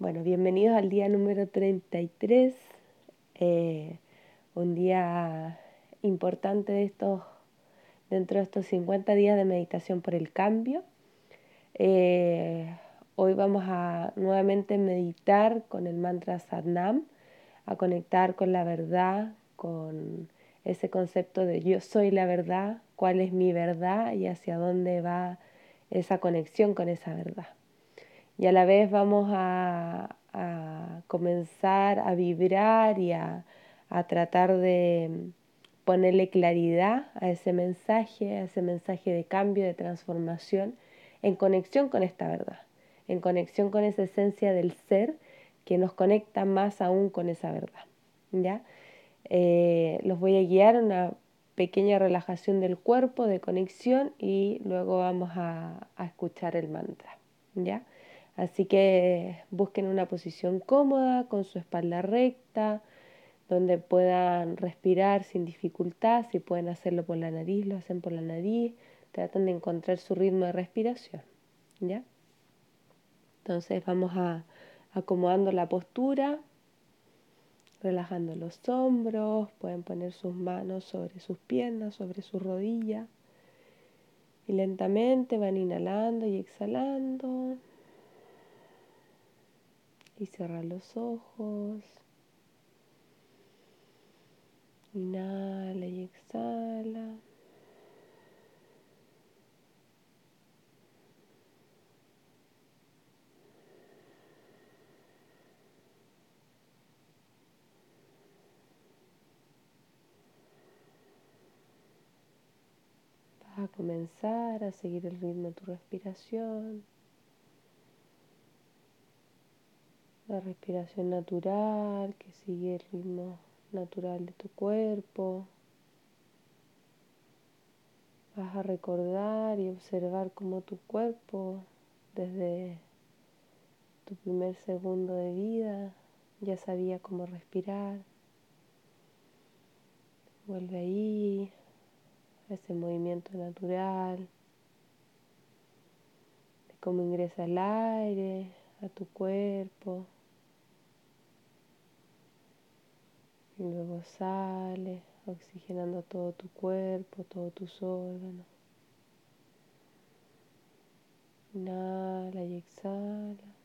Bueno, bienvenidos al día número 33, eh, un día importante de estos, dentro de estos 50 días de meditación por el cambio. Eh, hoy vamos a nuevamente meditar con el mantra Sadnam, a conectar con la verdad, con ese concepto de yo soy la verdad, cuál es mi verdad y hacia dónde va esa conexión con esa verdad y a la vez vamos a, comenzar a vibrar y a, tratar de ponerle claridad a ese mensaje, a ese mensaje de cambio, de transformación, en conexión con esta verdad, en conexión con esa esencia del ser que nos conecta más aún con esa verdad. ¿ya? Eh, los voy a guiar a una pequeña relajación del cuerpo, de conexión, y luego vamos a, a escuchar el mantra. ¿ya? Así que busquen una posición cómoda, con su espalda recta, donde puedan respirar sin dificultad. Si pueden hacerlo por la nariz, lo hacen por la nariz. Tratan de encontrar su ritmo de respiración. ¿Ya? Entonces vamos a acomodando la postura, relajando los hombros. Pueden poner sus manos sobre sus piernas, sobre sus rodillas. Y lentamente van inhalando y exhalando y cierra los ojos. Inhala y exhala. Vas a comenzar a seguir el ritmo de tu respiración. La respiración natural que sigue el ritmo natural de tu cuerpo. Vas a recordar y observar cómo tu cuerpo desde tu primer segundo de vida ya sabía cómo respirar. Vuelve ahí a ese movimiento natural de cómo ingresa el aire a tu cuerpo. Y luego sale oxigenando todo tu cuerpo, todos tus órganos. Inhala y exhala.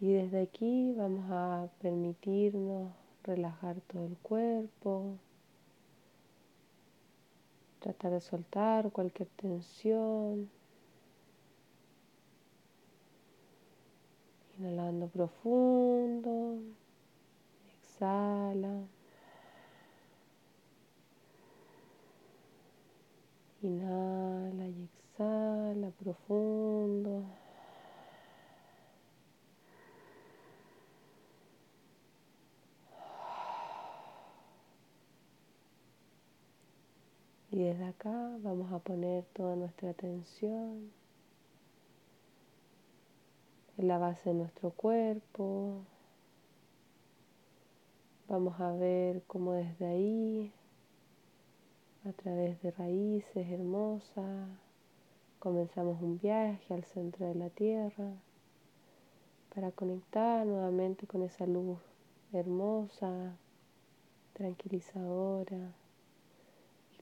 Y desde aquí vamos a permitirnos relajar todo el cuerpo, Tratar de soltar cualquier tensión. Inhalando profundo. Exhala. Inhala y exhala profundo. Y desde acá vamos a poner toda nuestra atención en la base de nuestro cuerpo. Vamos a ver cómo desde ahí, a través de raíces hermosas, comenzamos un viaje al centro de la Tierra para conectar nuevamente con esa luz hermosa, tranquilizadora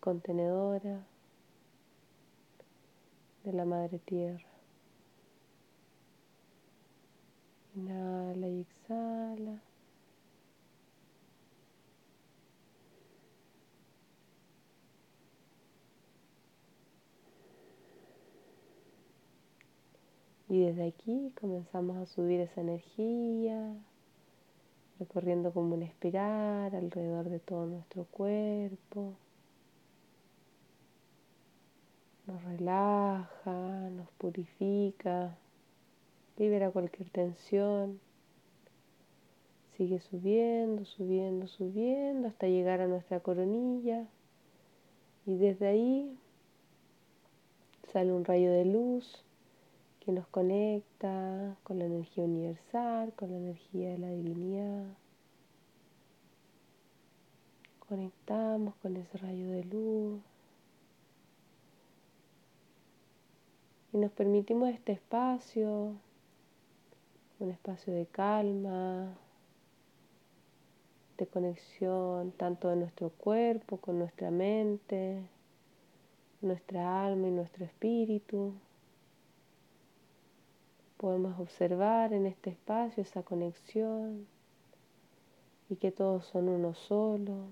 contenedora de la madre tierra. Inhala y exhala. Y desde aquí comenzamos a subir esa energía, recorriendo como una espiral alrededor de todo nuestro cuerpo. Nos relaja, nos purifica, libera cualquier tensión. Sigue subiendo, subiendo, subiendo hasta llegar a nuestra coronilla. Y desde ahí sale un rayo de luz que nos conecta con la energía universal, con la energía de la divinidad, conectamos con ese rayo de luz y nos permitimos este espacio, un espacio de calma, de conexión tanto de nuestro cuerpo con nuestra mente, nuestra alma y nuestro espíritu. Podemos observar en este espacio esa conexión y que todos son uno solo.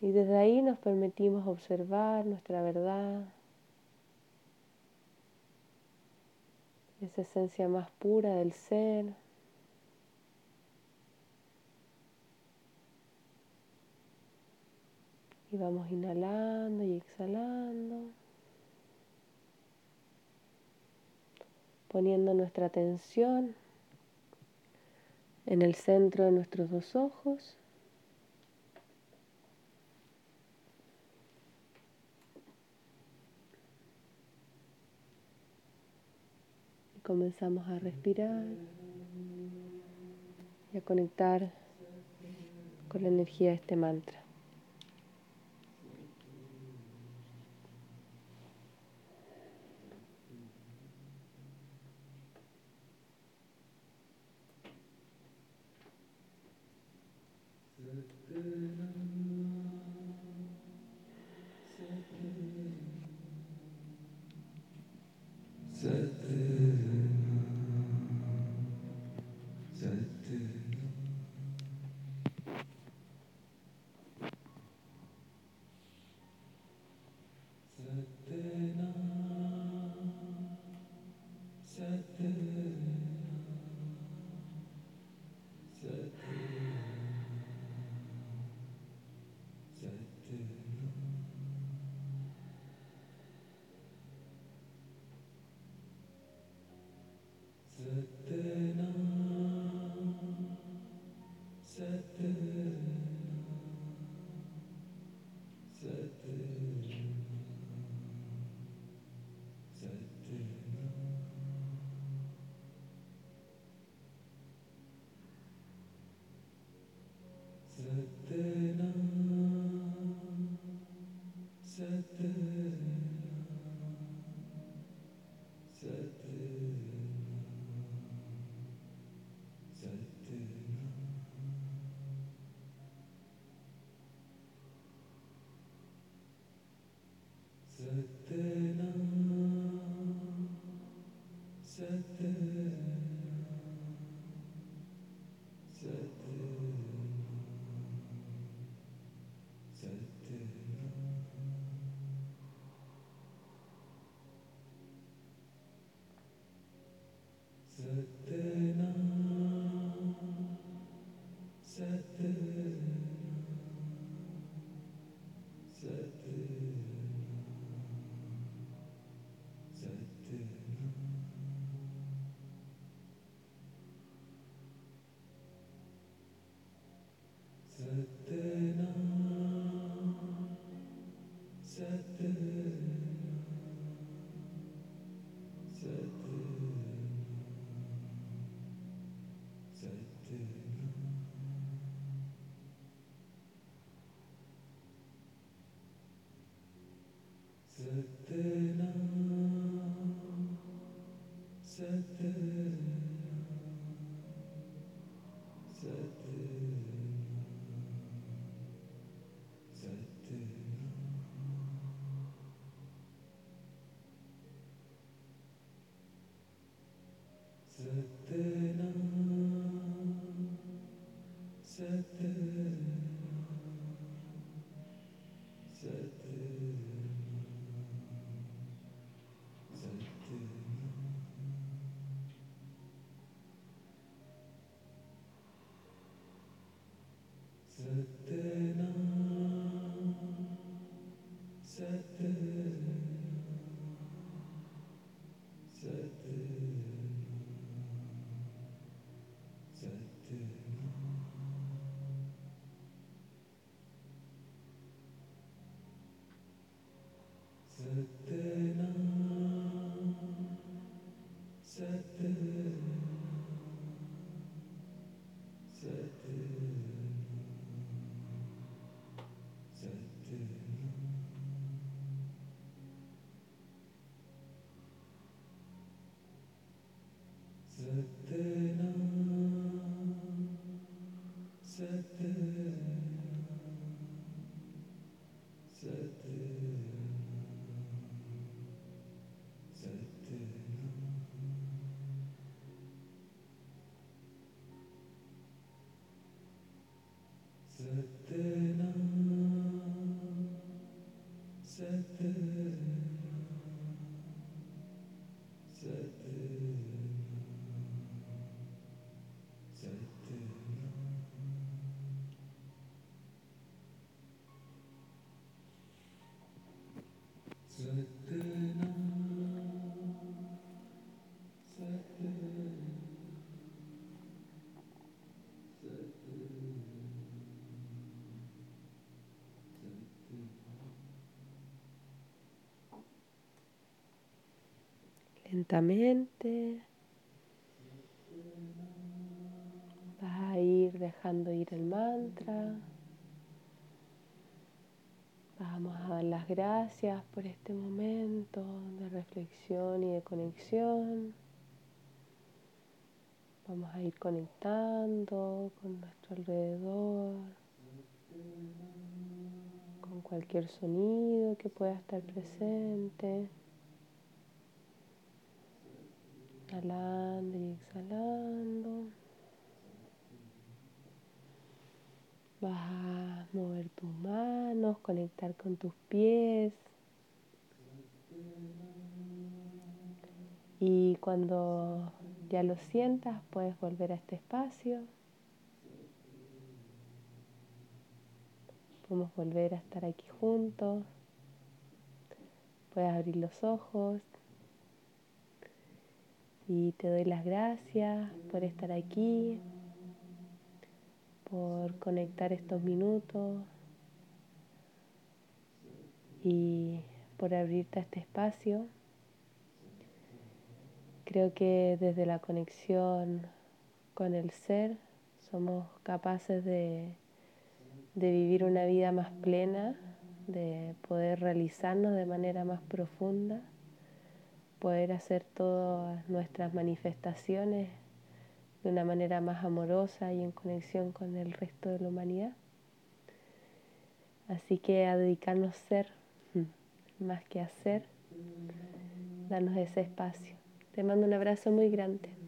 Y desde ahí nos permitimos observar nuestra verdad, esa esencia más pura del ser. Y vamos inhalando y exhalando. Poniendo nuestra atención en el centro de nuestros dos ojos. comenzamos a respirar y a conectar con la energía de este mantra. Mm-hmm. the Lentamente vas a ir dejando ir el mantra. Vamos a dar las gracias por este momento de reflexión y de conexión. Vamos a ir conectando con nuestro alrededor, con cualquier sonido que pueda estar presente. Inhalando y exhalando. Vas a mover tus manos, conectar con tus pies. Y cuando ya lo sientas, puedes volver a este espacio. Podemos volver a estar aquí juntos. Puedes abrir los ojos. Y te doy las gracias por estar aquí, por conectar estos minutos y por abrirte a este espacio. Creo que desde la conexión con el ser somos capaces de, de vivir una vida más plena, de poder realizarnos de manera más profunda poder hacer todas nuestras manifestaciones de una manera más amorosa y en conexión con el resto de la humanidad. Así que a dedicarnos a ser más que a hacer, darnos ese espacio. Te mando un abrazo muy grande.